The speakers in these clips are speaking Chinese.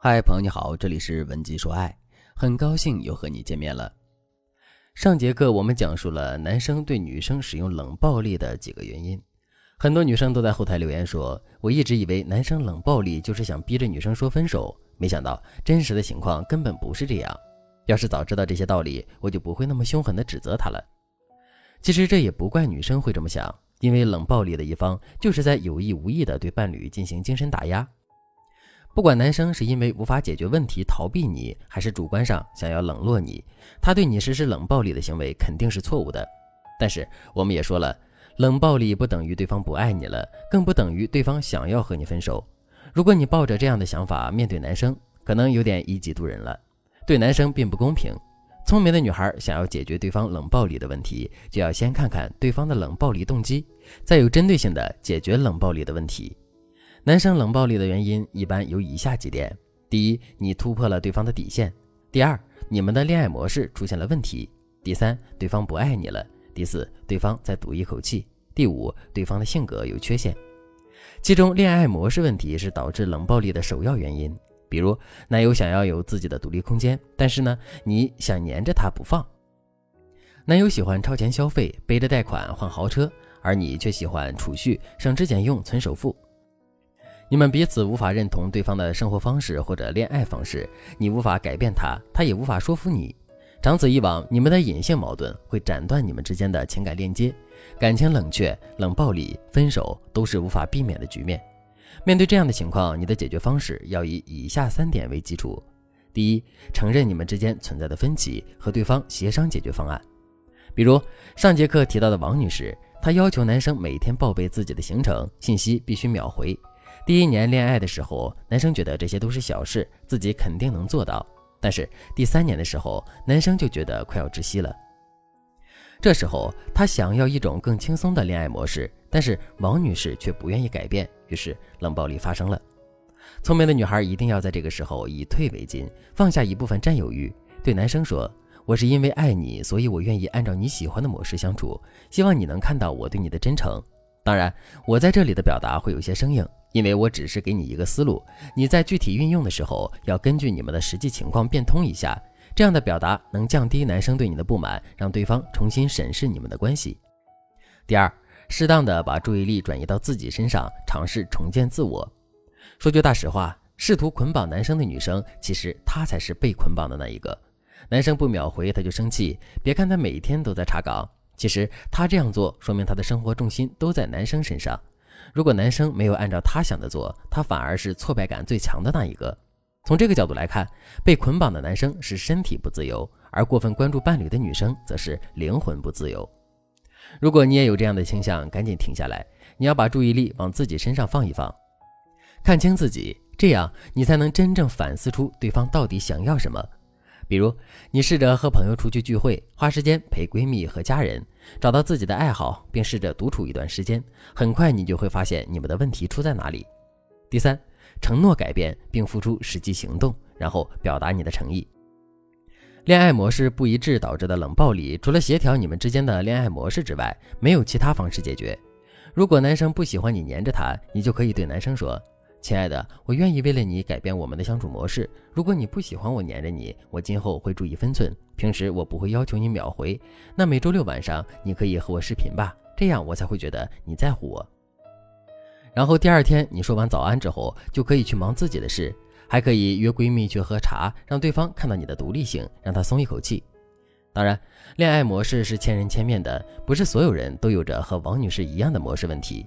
嗨，朋友你好，这里是文姬说爱，很高兴又和你见面了。上节课我们讲述了男生对女生使用冷暴力的几个原因，很多女生都在后台留言说，我一直以为男生冷暴力就是想逼着女生说分手，没想到真实的情况根本不是这样。要是早知道这些道理，我就不会那么凶狠的指责他了。其实这也不怪女生会这么想，因为冷暴力的一方就是在有意无意的对伴侣进行精神打压。不管男生是因为无法解决问题逃避你，还是主观上想要冷落你，他对你实施冷暴力的行为肯定是错误的。但是我们也说了，冷暴力不等于对方不爱你了，更不等于对方想要和你分手。如果你抱着这样的想法面对男生，可能有点以己度人了，对男生并不公平。聪明的女孩想要解决对方冷暴力的问题，就要先看看对方的冷暴力动机，再有针对性的解决冷暴力的问题。男生冷暴力的原因一般有以下几点：第一，你突破了对方的底线；第二，你们的恋爱模式出现了问题；第三，对方不爱你了；第四，对方在赌一口气；第五，对方的性格有缺陷。其中，恋爱模式问题是导致冷暴力的首要原因。比如，男友想要有自己的独立空间，但是呢，你想黏着他不放；男友喜欢超前消费，背着贷款换豪车，而你却喜欢储蓄、省吃俭用、存首付。你们彼此无法认同对方的生活方式或者恋爱方式，你无法改变他，他也无法说服你。长此以往，你们的隐性矛盾会斩断你们之间的情感链接，感情冷却、冷暴力、分手都是无法避免的局面。面对这样的情况，你的解决方式要以以下三点为基础：第一，承认你们之间存在的分歧，和对方协商解决方案。比如上节课提到的王女士，她要求男生每天报备自己的行程，信息必须秒回。第一年恋爱的时候，男生觉得这些都是小事，自己肯定能做到。但是第三年的时候，男生就觉得快要窒息了。这时候他想要一种更轻松的恋爱模式，但是王女士却不愿意改变，于是冷暴力发生了。聪明的女孩一定要在这个时候以退为进，放下一部分占有欲，对男生说：“我是因为爱你，所以我愿意按照你喜欢的模式相处，希望你能看到我对你的真诚。当然，我在这里的表达会有些生硬。”因为我只是给你一个思路，你在具体运用的时候要根据你们的实际情况变通一下，这样的表达能降低男生对你的不满，让对方重新审视你们的关系。第二，适当的把注意力转移到自己身上，尝试重建自我。说句大实话，试图捆绑男生的女生，其实她才是被捆绑的那一个。男生不秒回，他就生气。别看他每天都在查岗，其实他这样做，说明他的生活重心都在男生身上。如果男生没有按照他想的做，他反而是挫败感最强的那一个。从这个角度来看，被捆绑的男生是身体不自由，而过分关注伴侣的女生则是灵魂不自由。如果你也有这样的倾向，赶紧停下来，你要把注意力往自己身上放一放，看清自己，这样你才能真正反思出对方到底想要什么。比如，你试着和朋友出去聚会，花时间陪闺蜜和家人，找到自己的爱好，并试着独处一段时间。很快，你就会发现你们的问题出在哪里。第三，承诺改变并付出实际行动，然后表达你的诚意。恋爱模式不一致导致的冷暴力，除了协调你们之间的恋爱模式之外，没有其他方式解决。如果男生不喜欢你黏着他，你就可以对男生说。亲爱的，我愿意为了你改变我们的相处模式。如果你不喜欢我黏着你，我今后会注意分寸。平时我不会要求你秒回，那每周六晚上你可以和我视频吧，这样我才会觉得你在乎我。然后第二天你说完早安之后，就可以去忙自己的事，还可以约闺蜜去喝茶，让对方看到你的独立性，让他松一口气。当然，恋爱模式是千人千面的，不是所有人都有着和王女士一样的模式问题。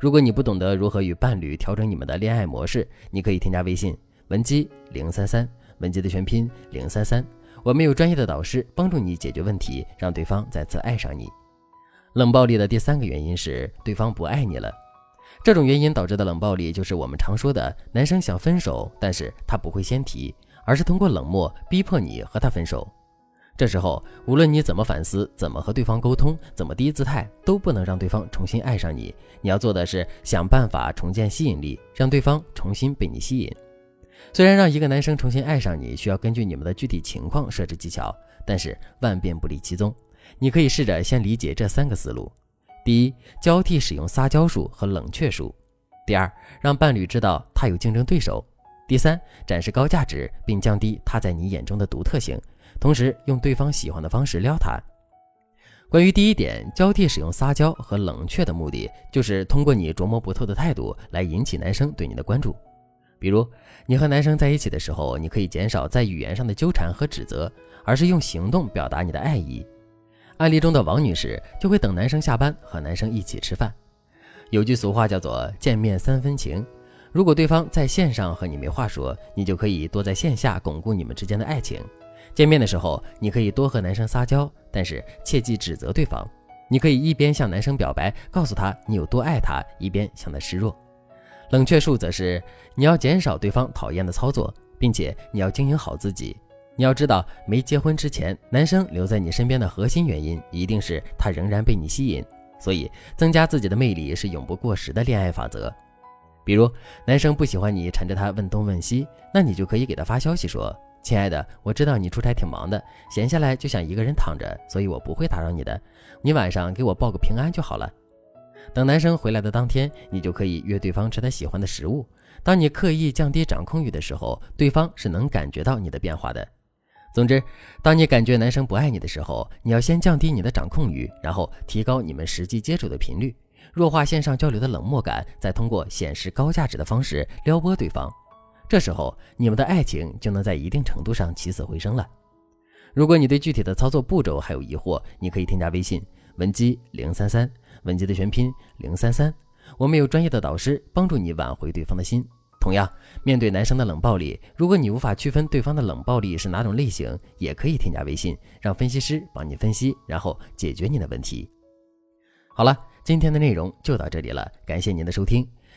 如果你不懂得如何与伴侣调整你们的恋爱模式，你可以添加微信文姬零三三，文姬的全拼零三三，我们有专业的导师帮助你解决问题，让对方再次爱上你。冷暴力的第三个原因是对方不爱你了，这种原因导致的冷暴力就是我们常说的男生想分手，但是他不会先提，而是通过冷漠逼迫你和他分手。这时候，无论你怎么反思，怎么和对方沟通，怎么低姿态，都不能让对方重新爱上你。你要做的是想办法重建吸引力，让对方重新被你吸引。虽然让一个男生重新爱上你需要根据你们的具体情况设置技巧，但是万变不离其宗。你可以试着先理解这三个思路：第一，交替使用撒娇术和冷却术；第二，让伴侣知道他有竞争对手；第三，展示高价值，并降低他在你眼中的独特性，同时用对方喜欢的方式撩他。关于第一点，交替使用撒娇和冷却的目的，就是通过你琢磨不透的态度来引起男生对你的关注。比如，你和男生在一起的时候，你可以减少在语言上的纠缠和指责，而是用行动表达你的爱意。案例中的王女士就会等男生下班和男生一起吃饭。有句俗话叫做“见面三分情”，如果对方在线上和你没话说，你就可以多在线下巩固你们之间的爱情。见面的时候，你可以多和男生撒娇，但是切忌指责对方。你可以一边向男生表白，告诉他你有多爱他，一边向他示弱。冷却术则是你要减少对方讨厌的操作，并且你要经营好自己。你要知道，没结婚之前，男生留在你身边的核心原因一定是他仍然被你吸引。所以，增加自己的魅力是永不过时的恋爱法则。比如，男生不喜欢你缠着他问东问西，那你就可以给他发消息说：“亲爱的，我知道你出差挺忙的，闲下来就想一个人躺着，所以我不会打扰你的。你晚上给我报个平安就好了。”等男生回来的当天，你就可以约对方吃他喜欢的食物。当你刻意降低掌控欲的时候，对方是能感觉到你的变化的。总之，当你感觉男生不爱你的时候，你要先降低你的掌控欲，然后提高你们实际接触的频率，弱化线上交流的冷漠感，再通过显示高价值的方式撩拨对方。这时候，你们的爱情就能在一定程度上起死回生了。如果你对具体的操作步骤还有疑惑，你可以添加微信文姬零三三，文姬的全拼零三三，我们有专业的导师帮助你挽回对方的心。同样，面对男生的冷暴力，如果你无法区分对方的冷暴力是哪种类型，也可以添加微信，让分析师帮你分析，然后解决你的问题。好了，今天的内容就到这里了，感谢您的收听。